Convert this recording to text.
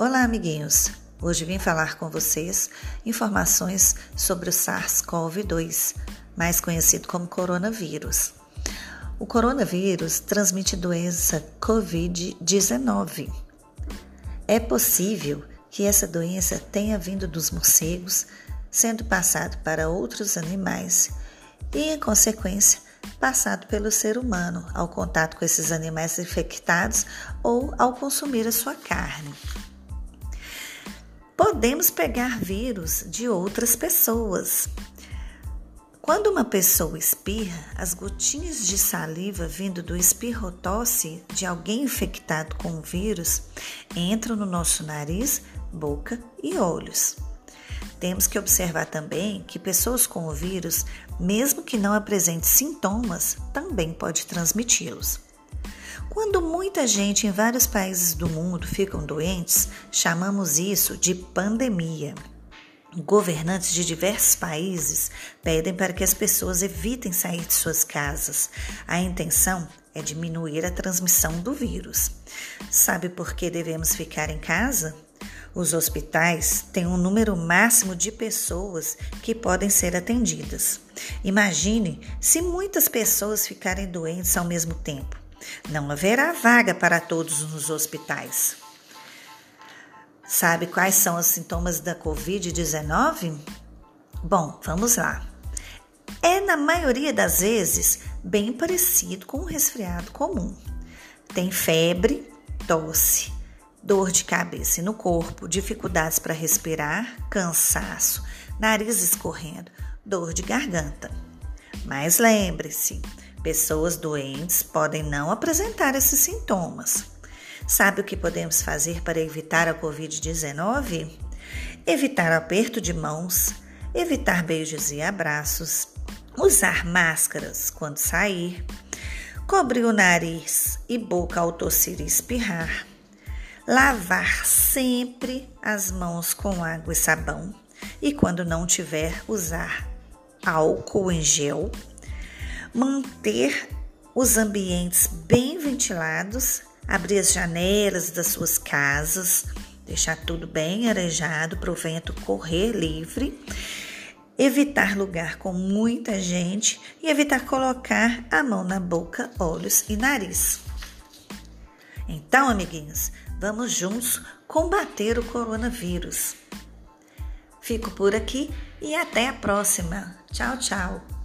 Olá, amiguinhos! Hoje vim falar com vocês informações sobre o SARS-CoV-2, mais conhecido como coronavírus. O coronavírus transmite doença Covid-19. É possível que essa doença tenha vindo dos morcegos, sendo passado para outros animais e, em consequência, passado pelo ser humano ao contato com esses animais infectados ou ao consumir a sua carne. Podemos pegar vírus de outras pessoas. Quando uma pessoa espirra, as gotinhas de saliva vindo do espirrotosse de alguém infectado com o vírus entram no nosso nariz, boca e olhos. Temos que observar também que pessoas com o vírus, mesmo que não apresentem sintomas, também pode transmiti-los. Quando muita gente em vários países do mundo ficam doentes, chamamos isso de pandemia. Governantes de diversos países pedem para que as pessoas evitem sair de suas casas. A intenção é diminuir a transmissão do vírus. Sabe por que devemos ficar em casa? Os hospitais têm um número máximo de pessoas que podem ser atendidas. Imagine se muitas pessoas ficarem doentes ao mesmo tempo. Não haverá vaga para todos nos hospitais. Sabe quais são os sintomas da Covid-19? Bom, vamos lá. É, na maioria das vezes, bem parecido com um resfriado comum. Tem febre, tosse, dor de cabeça e no corpo, dificuldades para respirar, cansaço, nariz escorrendo, dor de garganta. Mas lembre-se, Pessoas doentes podem não apresentar esses sintomas. Sabe o que podemos fazer para evitar a Covid-19? Evitar aperto de mãos, evitar beijos e abraços, usar máscaras quando sair, cobrir o nariz e boca ao tossir e espirrar, lavar sempre as mãos com água e sabão e, quando não tiver, usar álcool em gel manter os ambientes bem ventilados, abrir as janelas das suas casas, deixar tudo bem arejado para o vento correr livre, evitar lugar com muita gente e evitar colocar a mão na boca, olhos e nariz. Então, amiguinhos, vamos juntos combater o coronavírus. Fico por aqui e até a próxima. Tchau, tchau.